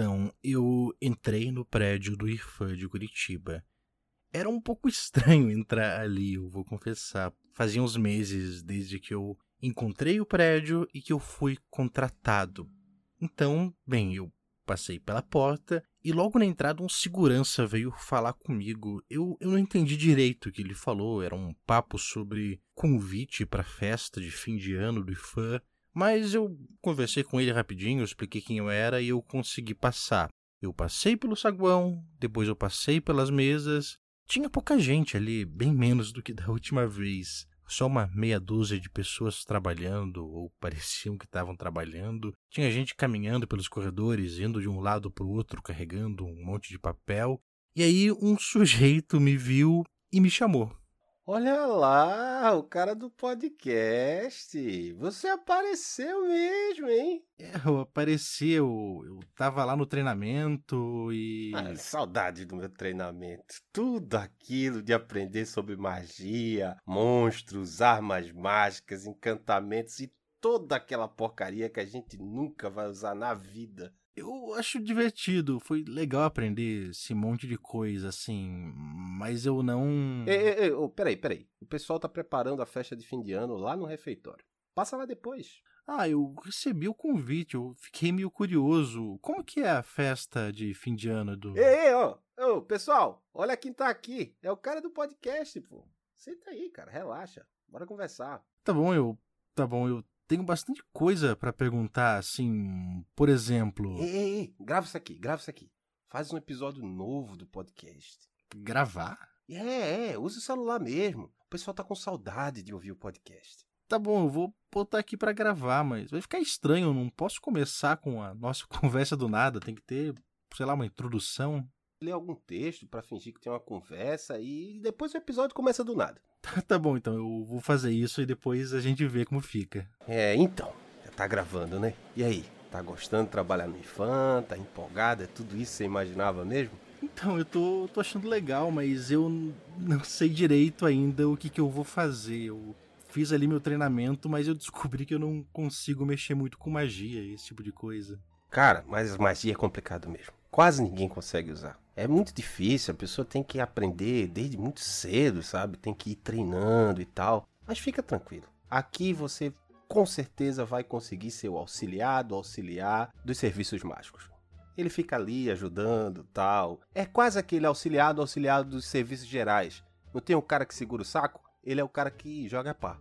Então, eu entrei no prédio do IFAM de Curitiba. Era um pouco estranho entrar ali, eu vou confessar. Fazia uns meses desde que eu encontrei o prédio e que eu fui contratado. Então, bem, eu passei pela porta e logo na entrada um segurança veio falar comigo. Eu, eu não entendi direito o que ele falou, era um papo sobre convite para festa de fim de ano do IFAM. Mas eu conversei com ele rapidinho, expliquei quem eu era e eu consegui passar. Eu passei pelo saguão, depois eu passei pelas mesas. Tinha pouca gente ali, bem menos do que da última vez. Só uma meia dúzia de pessoas trabalhando, ou pareciam que estavam trabalhando. Tinha gente caminhando pelos corredores, indo de um lado para o outro, carregando um monte de papel. E aí um sujeito me viu e me chamou. Olha lá, o cara do podcast. Você apareceu mesmo, hein? É, eu apareci, eu, eu tava lá no treinamento e. Ah, saudade do meu treinamento. Tudo aquilo de aprender sobre magia, monstros, armas mágicas, encantamentos e toda aquela porcaria que a gente nunca vai usar na vida. Eu acho divertido, foi legal aprender esse monte de coisa, assim, mas eu não. Ei, ei, ei, oh, peraí, peraí. O pessoal tá preparando a festa de fim de ano lá no refeitório. Passa lá depois. Ah, eu recebi o convite, eu fiquei meio curioso. Como que é a festa de fim de ano do. Ei, ei, oh, oh, pessoal, olha quem tá aqui. É o cara do podcast, pô. Senta aí, cara, relaxa. Bora conversar. Tá bom, eu. Tá bom, eu tenho bastante coisa para perguntar, assim, por exemplo. Ei, ei, ei, grava isso aqui, grava isso aqui. Faz um episódio novo do podcast. Gravar? É, é, usa o celular mesmo. O pessoal tá com saudade de ouvir o podcast. Tá bom, eu vou botar aqui para gravar, mas vai ficar estranho, eu não posso começar com a nossa conversa do nada, tem que ter, sei lá, uma introdução. Ler algum texto para fingir que tem uma conversa e depois o episódio começa do nada. Tá bom, então eu vou fazer isso e depois a gente vê como fica. É, então, já tá gravando, né? E aí, tá gostando de trabalhar no IFAM? Tá empolgado? É tudo isso que você imaginava mesmo? Então, eu tô, tô achando legal, mas eu não sei direito ainda o que, que eu vou fazer. Eu fiz ali meu treinamento, mas eu descobri que eu não consigo mexer muito com magia, esse tipo de coisa. Cara, mas magia é complicado mesmo. Quase ninguém consegue usar. É muito difícil, a pessoa tem que aprender desde muito cedo, sabe? Tem que ir treinando e tal. Mas fica tranquilo. Aqui você com certeza vai conseguir ser o auxiliado, auxiliar dos serviços mágicos. Ele fica ali ajudando, tal. É quase aquele auxiliado, auxiliado dos serviços gerais. Não tem um cara que segura o saco? Ele é o cara que joga pá.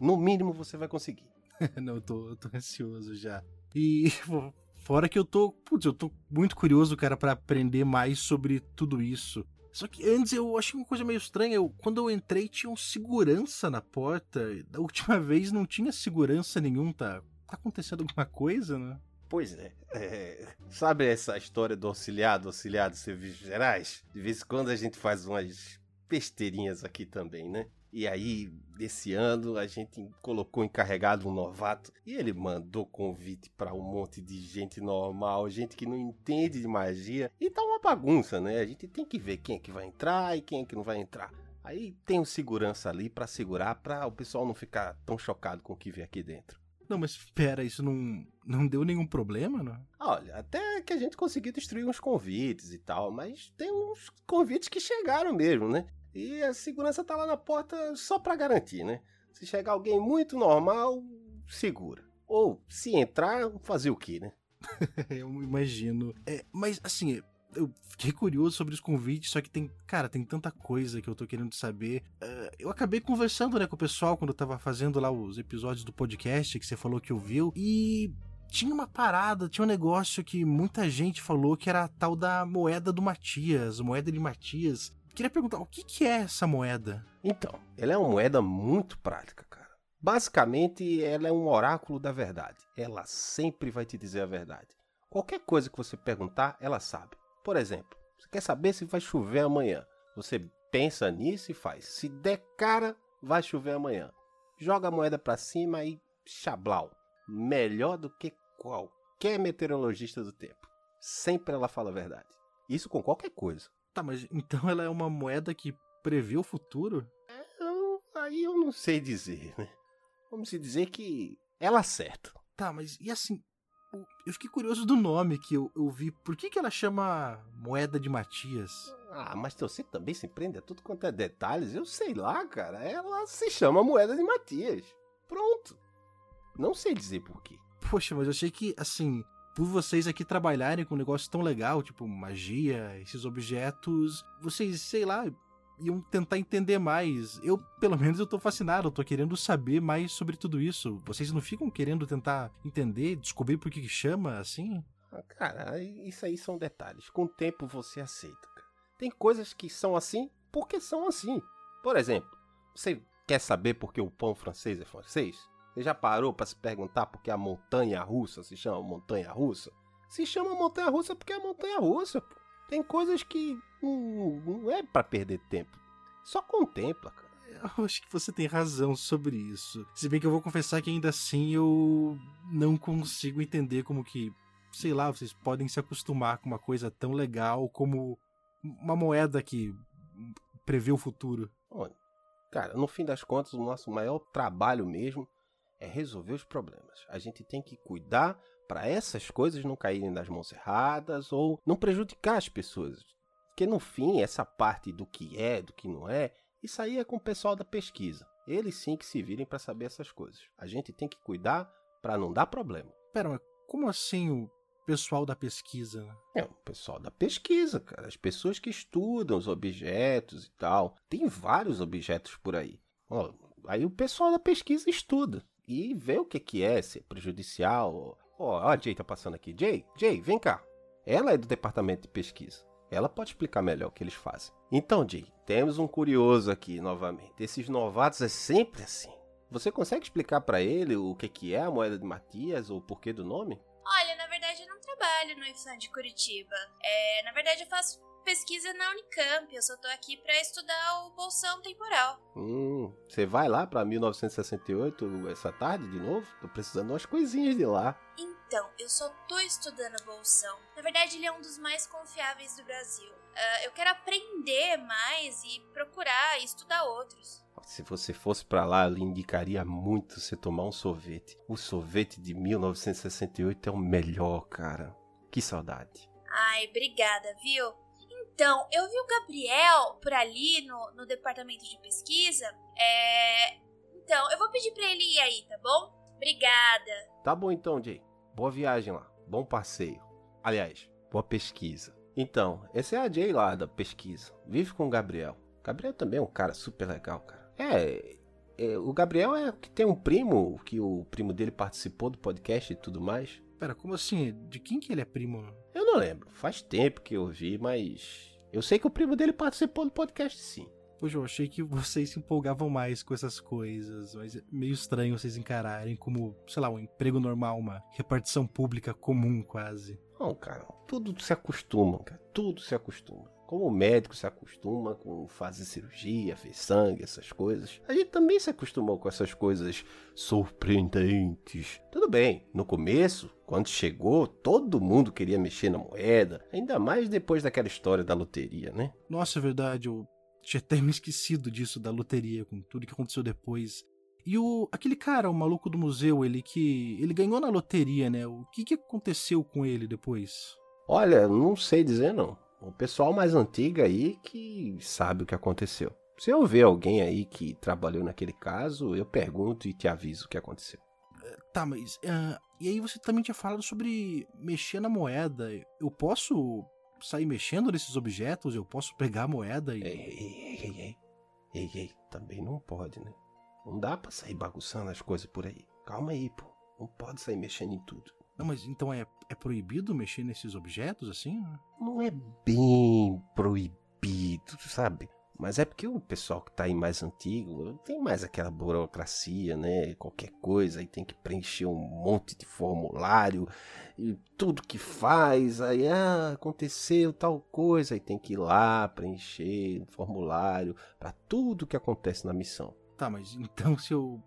No mínimo você vai conseguir. Não, eu tô, eu tô ansioso já. E Fora que eu tô, putz, eu tô muito curioso, cara, para aprender mais sobre tudo isso. Só que antes eu achei uma coisa meio estranha. Eu, quando eu entrei, tinha um segurança na porta. Da última vez não tinha segurança nenhum, tá? Tá acontecendo alguma coisa, né? Pois é. é. Sabe essa história do auxiliado, auxiliado dos serviços gerais? De vez em quando a gente faz umas besteirinhas aqui também, né? E aí, desse ano, a gente colocou encarregado um novato e ele mandou convite para um monte de gente normal, gente que não entende de magia. E tá uma bagunça, né? A gente tem que ver quem é que vai entrar e quem é que não vai entrar. Aí tem um segurança ali para segurar, para o pessoal não ficar tão chocado com o que vê aqui dentro. Não, mas espera, isso não, não deu nenhum problema, não? Olha, até que a gente conseguiu destruir uns convites e tal, mas tem uns convites que chegaram mesmo, né? E a segurança tá lá na porta só para garantir, né? Se chegar alguém muito normal, segura. Ou, se entrar, fazer o quê, né? eu imagino. É, mas, assim, eu fiquei curioso sobre os convites, só que tem, cara, tem tanta coisa que eu tô querendo saber. Uh, eu acabei conversando, né, com o pessoal quando eu tava fazendo lá os episódios do podcast que você falou que ouviu, e tinha uma parada, tinha um negócio que muita gente falou que era a tal da moeda do Matias, moeda de Matias. Queria perguntar, o que, que é essa moeda? Então, ela é uma moeda muito prática, cara. Basicamente, ela é um oráculo da verdade. Ela sempre vai te dizer a verdade. Qualquer coisa que você perguntar, ela sabe. Por exemplo, você quer saber se vai chover amanhã. Você pensa nisso e faz. Se der cara, vai chover amanhã. Joga a moeda para cima e chablau. Melhor do que qualquer meteorologista do tempo. Sempre ela fala a verdade. Isso com qualquer coisa. Tá, mas então ela é uma moeda que prevê o futuro? É, eu, aí eu não sei dizer, né? Vamos dizer que ela acerta. Tá, mas e assim, eu fiquei curioso do nome que eu, eu vi. Por que, que ela chama Moeda de Matias? Ah, mas você também se prende a tudo quanto é detalhes. Eu sei lá, cara. Ela se chama Moeda de Matias. Pronto. Não sei dizer por quê. Poxa, mas eu achei que, assim, por vocês aqui trabalharem com um negócio tão legal, tipo magia, esses objetos, vocês, sei lá, iam tentar entender mais. Eu, pelo menos, eu tô fascinado, eu tô querendo saber mais sobre tudo isso. Vocês não ficam querendo tentar entender, descobrir por que chama assim? Ah, cara, isso aí são detalhes. Com o tempo você aceita. Tem coisas que são assim porque são assim. Por exemplo, você quer saber por que o pão francês é francês? Você já parou para se perguntar por que a montanha russa se chama montanha russa? Se chama montanha russa porque é montanha russa. Pô. Tem coisas que não, não é para perder tempo. Só contempla, cara. Eu acho que você tem razão sobre isso. Se bem que eu vou confessar que ainda assim eu não consigo entender como que, sei lá, vocês podem se acostumar com uma coisa tão legal como uma moeda que prevê o futuro. Olha, cara, no fim das contas, o nosso maior trabalho mesmo é resolver os problemas. A gente tem que cuidar para essas coisas não caírem nas mãos erradas ou não prejudicar as pessoas. Porque no fim, essa parte do que é, do que não é, isso aí é com o pessoal da pesquisa. Eles sim que se virem para saber essas coisas. A gente tem que cuidar para não dar problema. Pera, mas como assim o pessoal da pesquisa? Né? É, o pessoal da pesquisa, cara. As pessoas que estudam os objetos e tal. Tem vários objetos por aí. Ó, aí o pessoal da pesquisa estuda e vê o que, que é, se é prejudicial. Ó, ó, a Jay tá passando aqui. Jay, Jay, vem cá. Ela é do departamento de pesquisa. Ela pode explicar melhor o que eles fazem. Então, Jay, temos um curioso aqui novamente. Esses novatos é sempre assim. Você consegue explicar para ele o que, que é a moeda de Matias ou o porquê do nome? Olha, na verdade eu não trabalho no IFAM de Curitiba. É, na verdade eu faço pesquisa na Unicamp, eu só tô aqui para estudar o bolsão temporal. Hum, você vai lá para 1968 essa tarde de novo? Tô precisando de umas coisinhas de lá. Então, eu só tô estudando bolsão. Na verdade, ele é um dos mais confiáveis do Brasil. Uh, eu quero aprender mais e procurar e estudar outros. Se você fosse para lá, eu lhe indicaria muito você tomar um sorvete. O sorvete de 1968 é o melhor, cara. Que saudade. Ai, obrigada, viu? Então, eu vi o Gabriel por ali no, no departamento de pesquisa. É. Então, eu vou pedir pra ele ir aí, tá bom? Obrigada. Tá bom então, Jay. Boa viagem lá. Bom passeio. Aliás, boa pesquisa. Então, esse é a Jay lá da pesquisa. Vive com o Gabriel. Gabriel também é um cara super legal, cara. É, é, o Gabriel é que tem um primo, que o primo dele participou do podcast e tudo mais. Pera, como assim? De quem que ele é primo? Eu não lembro. Faz tempo que eu vi, mas. Eu sei que o primo dele participou do podcast sim. Poxa, eu achei que vocês se empolgavam mais com essas coisas, mas é meio estranho vocês encararem como, sei lá, um emprego normal, uma repartição pública comum quase. Não, cara, tudo se acostuma, cara. Tudo se acostuma. Como o médico se acostuma com fazer cirurgia, ver sangue, essas coisas, a gente também se acostumou com essas coisas surpreendentes. Tudo bem, no começo, quando chegou, todo mundo queria mexer na moeda, ainda mais depois daquela história da loteria, né? Nossa, é verdade, eu tinha até me esquecido disso da loteria, com tudo que aconteceu depois. E o aquele cara, o maluco do museu, ele que ele ganhou na loteria, né? O que que aconteceu com ele depois? Olha, não sei dizer não o pessoal mais antigo aí que sabe o que aconteceu. Se eu ver alguém aí que trabalhou naquele caso, eu pergunto e te aviso o que aconteceu. Tá, mas. Uh, e aí você também tinha falado sobre mexer na moeda. Eu posso sair mexendo nesses objetos? Eu posso pegar a moeda e. Ei, ei, ei, ei. Ei, ei, também não pode, né? Não dá pra sair bagunçando as coisas por aí. Calma aí, pô. Não pode sair mexendo em tudo. Não, mas então é, é proibido mexer nesses objetos assim? Não é bem proibido, sabe? Mas é porque o pessoal que tá aí mais antigo tem mais aquela burocracia, né? Qualquer coisa aí tem que preencher um monte de formulário e tudo que faz, aí ah, aconteceu tal coisa, aí tem que ir lá preencher um formulário para tudo que acontece na missão. Tá, mas então se eu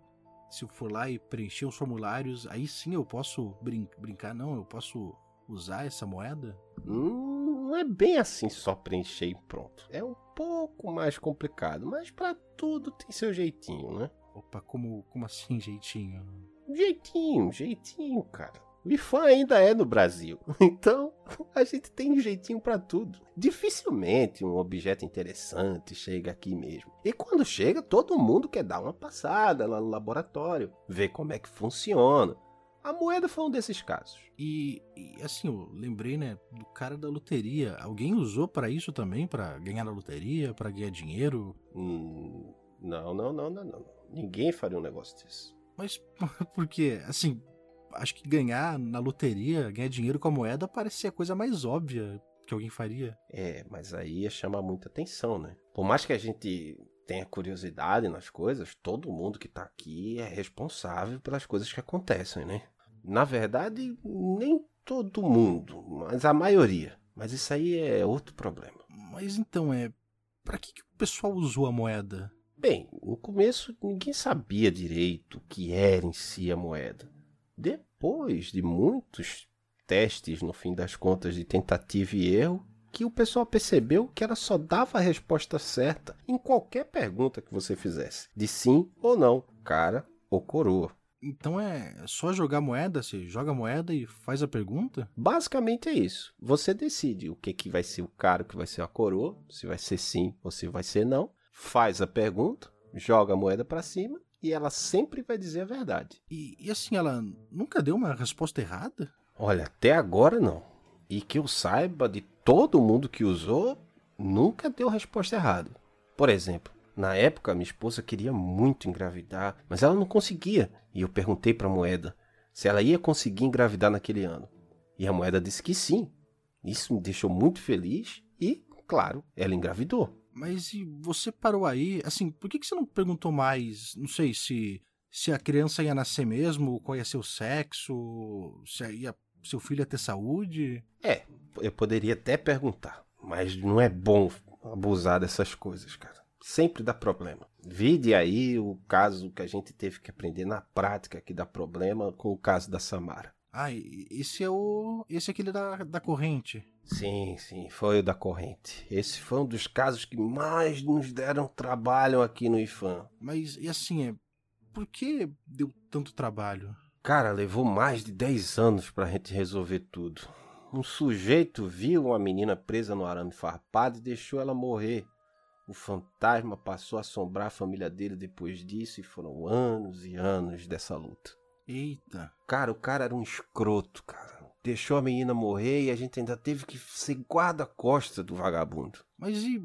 se eu for lá e preencher os formulários, aí sim eu posso brin brincar, não? Eu posso usar essa moeda? Hum, não é bem assim só preencher e pronto. É um pouco mais complicado, mas para tudo tem seu jeitinho, né? Opa, como, como assim jeitinho? Jeitinho, jeitinho, cara. O IFAM ainda é no Brasil. Então, a gente tem um jeitinho para tudo. Dificilmente um objeto interessante chega aqui mesmo. E quando chega, todo mundo quer dar uma passada lá no laboratório, ver como é que funciona. A moeda foi um desses casos. E, e assim, eu lembrei, né, do cara da loteria. Alguém usou para isso também, para ganhar na loteria, para ganhar dinheiro? Hum, não, não, não, não, não. Ninguém faria um negócio desse. Mas por quê? Assim, acho que ganhar na loteria, ganhar dinheiro com a moeda parece ser a coisa mais óbvia que alguém faria. É, mas aí ia chamar muita atenção, né? Por mais que a gente tenha curiosidade nas coisas, todo mundo que tá aqui é responsável pelas coisas que acontecem, né? Na verdade, nem todo mundo, mas a maioria. Mas isso aí é outro problema. Mas então, é. Pra que, que o pessoal usou a moeda? Bem, no começo ninguém sabia direito o que era em si a moeda. Depois de muitos testes, no fim das contas, de tentativa e erro, que o pessoal percebeu que ela só dava a resposta certa em qualquer pergunta que você fizesse, de sim ou não, cara ou coroa. Então é só jogar moeda, você joga moeda e faz a pergunta? Basicamente é isso. Você decide o que, que vai ser o cara, o que vai ser a coroa, se vai ser sim ou se vai ser não, faz a pergunta, joga a moeda para cima e ela sempre vai dizer a verdade. E, e assim, ela nunca deu uma resposta errada? Olha, até agora não. E que eu saiba de todo mundo que usou, nunca deu resposta errada. Por exemplo, na época minha esposa queria muito engravidar, mas ela não conseguia. E eu perguntei para a moeda se ela ia conseguir engravidar naquele ano. E a moeda disse que sim. Isso me deixou muito feliz e, claro, ela engravidou. Mas e você parou aí? Assim, por que, que você não perguntou mais? Não sei se se a criança ia nascer mesmo, qual ia ser o sexo, se ia, seu filho ia ter saúde? É, eu poderia até perguntar, mas não é bom abusar dessas coisas, cara. Sempre dá problema. Vide aí o caso que a gente teve que aprender na prática que dá problema com o caso da Samara. Ah, esse é o. Esse é aquele da, da corrente. Sim, sim, foi o da corrente. Esse foi um dos casos que mais nos deram trabalho aqui no IFAM. Mas, e assim, é. Por que deu tanto trabalho? Cara, levou mais de 10 anos pra gente resolver tudo. Um sujeito viu uma menina presa no arame farpado e deixou ela morrer. O fantasma passou a assombrar a família dele depois disso e foram anos e anos dessa luta. Eita. Cara, o cara era um escroto, cara. Deixou a menina morrer e a gente ainda teve que ser guarda-costa do vagabundo. Mas e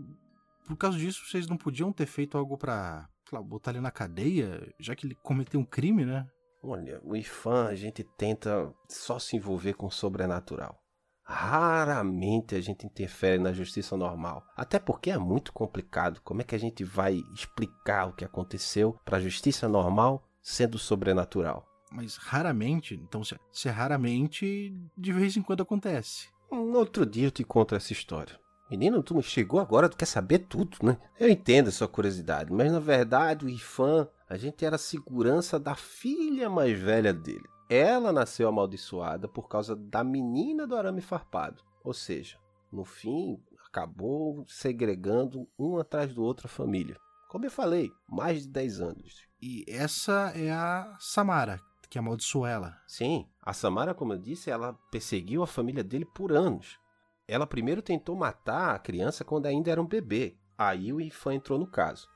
por causa disso vocês não podiam ter feito algo pra lá, botar ele na cadeia, já que ele cometeu um crime, né? Olha, o IFAM a gente tenta só se envolver com o sobrenatural. Raramente a gente interfere na justiça normal. Até porque é muito complicado. Como é que a gente vai explicar o que aconteceu para a justiça normal sendo sobrenatural? Mas raramente, então se, se é raramente, de vez em quando acontece. Um outro dia eu te conto essa história. Menino, tu chegou agora, tu quer saber tudo, né? Eu entendo a sua curiosidade, mas na verdade o Ifan, a gente era a segurança da filha mais velha dele. Ela nasceu amaldiçoada por causa da menina do arame farpado. Ou seja, no fim, acabou segregando um atrás do outro a família. Como eu falei, mais de 10 anos. E essa é a Samara, que amaldiçoou ela. Sim, a Samara, como eu disse, ela perseguiu a família dele por anos. Ela primeiro tentou matar a criança quando ainda era um bebê. Aí o Ifan entrou no caso.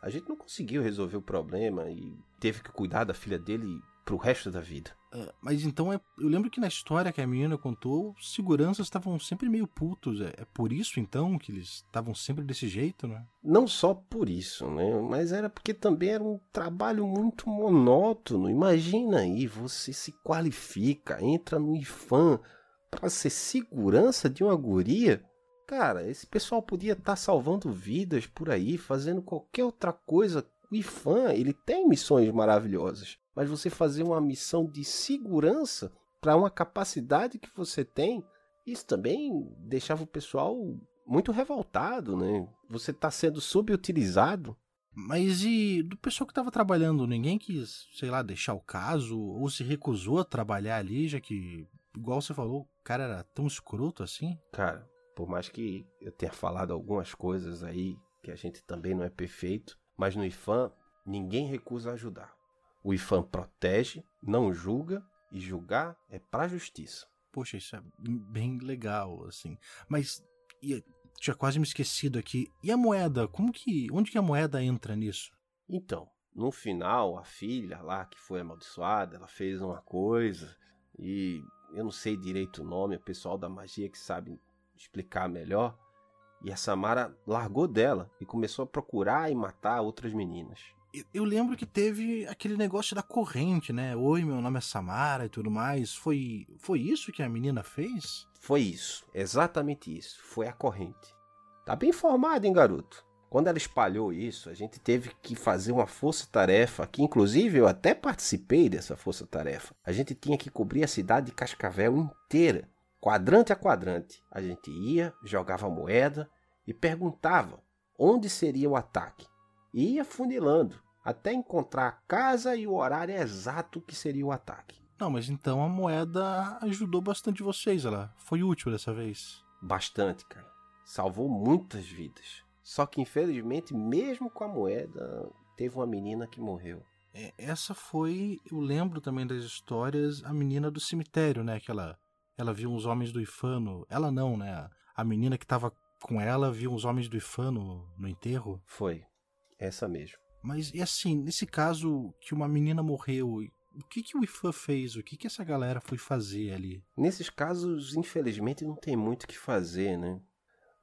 A gente não conseguiu resolver o problema e teve que cuidar da filha dele pro resto da vida. Uh, mas então é, eu lembro que na história que a menina contou, os seguranças estavam sempre meio putos. É, é, por isso então que eles estavam sempre desse jeito, né? Não só por isso, né? Mas era porque também era um trabalho muito monótono. Imagina aí, você se qualifica, entra no IFAM para ser segurança de uma guria. Cara, esse pessoal podia estar tá salvando vidas por aí, fazendo qualquer outra coisa. O IFAM, ele tem missões maravilhosas mas você fazer uma missão de segurança para uma capacidade que você tem, isso também deixava o pessoal muito revoltado, né? Você está sendo subutilizado. Mas e do pessoal que estava trabalhando, ninguém quis, sei lá, deixar o caso ou se recusou a trabalhar ali, já que, igual você falou, o cara era tão escroto assim? Cara, por mais que eu tenha falado algumas coisas aí que a gente também não é perfeito, mas no IFAM ninguém recusa ajudar. O IFAM protege, não julga e julgar é pra justiça. Poxa, isso é bem legal, assim. Mas e, tinha quase me esquecido aqui. E a moeda? Como que. Onde que a moeda entra nisso? Então, no final, a filha lá que foi amaldiçoada, ela fez uma coisa e eu não sei direito o nome, o pessoal da magia que sabe explicar melhor. E a Samara largou dela e começou a procurar e matar outras meninas. Eu, lembro que teve aquele negócio da corrente, né? Oi, meu nome é Samara e tudo mais. Foi, foi isso que a menina fez? Foi isso, exatamente isso. Foi a corrente. Tá bem informado, hein, garoto? Quando ela espalhou isso, a gente teve que fazer uma força-tarefa, que inclusive eu até participei dessa força-tarefa. A gente tinha que cobrir a cidade de Cascavel inteira, quadrante a quadrante. A gente ia, jogava moeda e perguntava onde seria o ataque. E ia funilando até encontrar a casa e o horário exato que seria o ataque. Não, mas então a moeda ajudou bastante vocês, ela foi útil dessa vez. Bastante, cara. Salvou muitas vidas. Só que infelizmente, mesmo com a moeda, teve uma menina que morreu. É, essa foi, eu lembro também das histórias, a menina do cemitério, né? Que ela, ela viu uns homens do Ifano. Ela não, né? A menina que tava com ela viu uns homens do Ifano no enterro. Foi, essa mesmo. Mas e assim, nesse caso que uma menina morreu, o que que o IFAM fez? O que que essa galera foi fazer ali? Nesses casos, infelizmente, não tem muito o que fazer, né?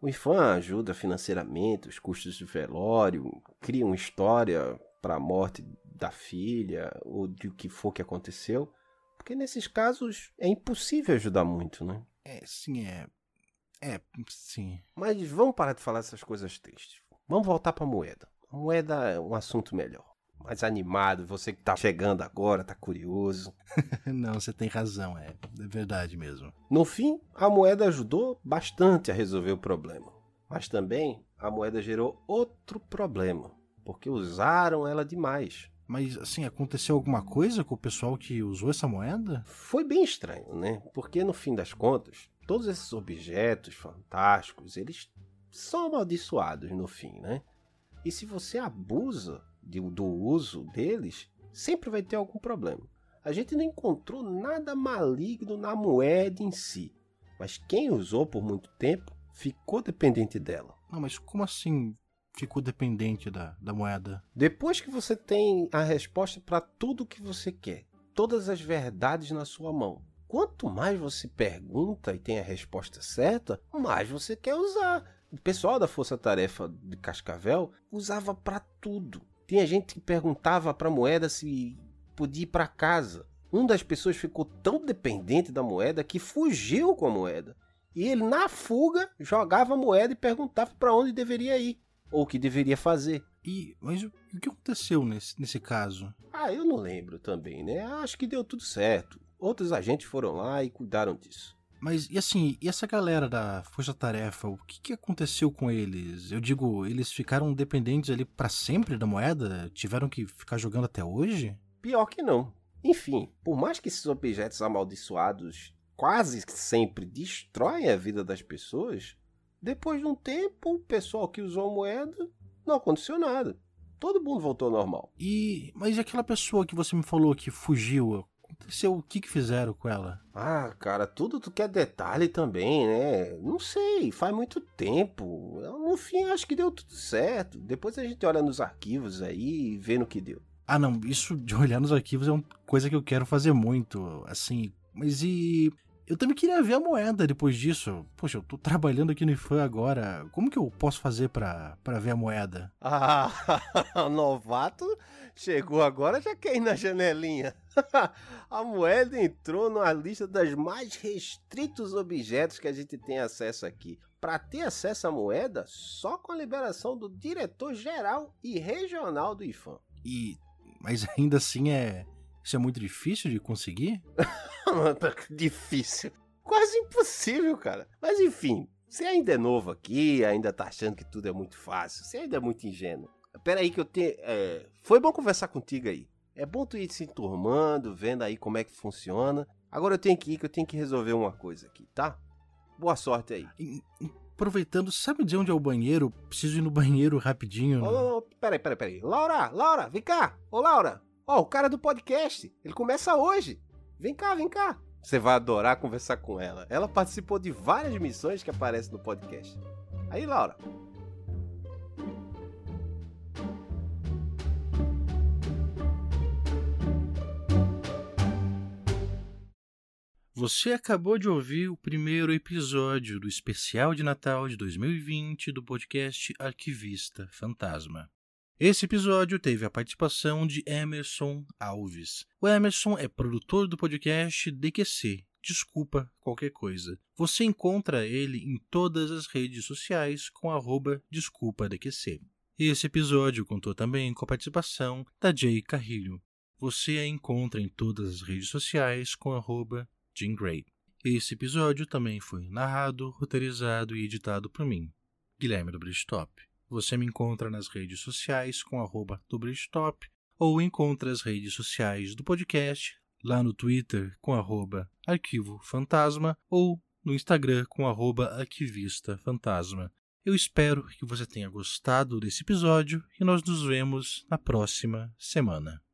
O IFAM ajuda financeiramente os custos de velório, cria uma história para a morte da filha ou de o que for que aconteceu, porque nesses casos é impossível ajudar muito, né? É, sim, é. É, sim. Mas vamos parar de falar essas coisas tristes. Vamos voltar para a moeda. A moeda é um assunto melhor. Mais animado, você que tá chegando agora, tá curioso. Não, você tem razão, é, é verdade mesmo. No fim, a moeda ajudou bastante a resolver o problema. Mas também a moeda gerou outro problema, porque usaram ela demais. Mas, assim, aconteceu alguma coisa com o pessoal que usou essa moeda? Foi bem estranho, né? Porque no fim das contas, todos esses objetos fantásticos, eles são amaldiçoados no fim, né? E se você abusa de, do uso deles, sempre vai ter algum problema. A gente não encontrou nada maligno na moeda em si, mas quem usou por muito tempo ficou dependente dela. Não, mas como assim ficou dependente da, da moeda? Depois que você tem a resposta para tudo o que você quer, todas as verdades na sua mão, quanto mais você pergunta e tem a resposta certa, mais você quer usar. O pessoal da Força Tarefa de Cascavel usava para tudo. Tinha gente que perguntava para a moeda se podia ir para casa. Um das pessoas ficou tão dependente da moeda que fugiu com a moeda. E ele, na fuga, jogava a moeda e perguntava para onde deveria ir ou o que deveria fazer. E mas o que aconteceu nesse, nesse caso? Ah, eu não lembro também, né? Acho que deu tudo certo. Outros agentes foram lá e cuidaram disso. Mas e assim, e essa galera da Força Tarefa, o que, que aconteceu com eles? Eu digo, eles ficaram dependentes ali para sempre da moeda? Tiveram que ficar jogando até hoje? Pior que não. Enfim, por mais que esses objetos amaldiçoados quase sempre destroem a vida das pessoas, depois de um tempo, o pessoal que usou a moeda não aconteceu nada. Todo mundo voltou ao normal. E mas e aquela pessoa que você me falou que fugiu? Aconteceu? O que, que fizeram com ela? Ah, cara, tudo tu quer detalhe também, né? Não sei, faz muito tempo. No fim, acho que deu tudo certo. Depois a gente olha nos arquivos aí e vê no que deu. Ah, não, isso de olhar nos arquivos é uma coisa que eu quero fazer muito, assim. Mas e. Eu também queria ver a moeda depois disso. Poxa, eu tô trabalhando aqui no IFAM agora. Como que eu posso fazer para ver a moeda? Ah, novato chegou agora já quer ir na janelinha. a moeda entrou na lista das mais restritos objetos que a gente tem acesso aqui. Para ter acesso à moeda, só com a liberação do diretor-geral e regional do IFAM. E. Mas ainda assim é. Isso é muito difícil de conseguir? difícil. Quase impossível, cara. Mas enfim, você ainda é novo aqui, ainda tá achando que tudo é muito fácil. Você ainda é muito ingênuo. Pera aí que eu tenho. É... Foi bom conversar contigo aí. É bom tu ir se enturmando, vendo aí como é que funciona. Agora eu tenho que ir, que eu tenho que resolver uma coisa aqui, tá? Boa sorte aí. E, aproveitando, sabe dizer onde é o banheiro? Preciso ir no banheiro rapidinho. Ô, oh, oh, peraí, peraí, peraí. Laura, Laura, vem cá. Ô, Laura. Ó, oh, o cara do podcast. Ele começa hoje. Vem cá, vem cá. Você vai adorar conversar com ela. Ela participou de várias missões que aparecem no podcast. Aí, Laura. Você acabou de ouvir o primeiro episódio do especial de Natal de 2020 do podcast Arquivista Fantasma. Esse episódio teve a participação de Emerson Alves. O Emerson é produtor do podcast DQC. Desculpa qualquer coisa. Você encontra ele em todas as redes sociais com arroba desculpadqc. Esse episódio contou também com a participação da Jay Carrilho. Você a encontra em todas as redes sociais com arroba Jean Grey. Esse episódio também foi narrado, roteirizado e editado por mim, Guilherme do Bridgetop. Você me encontra nas redes sociais com arroba Bridgetop ou encontra as redes sociais do podcast lá no Twitter com arroba arquivo fantasma ou no Instagram com arroba arquivista fantasma. Eu espero que você tenha gostado desse episódio e nós nos vemos na próxima semana.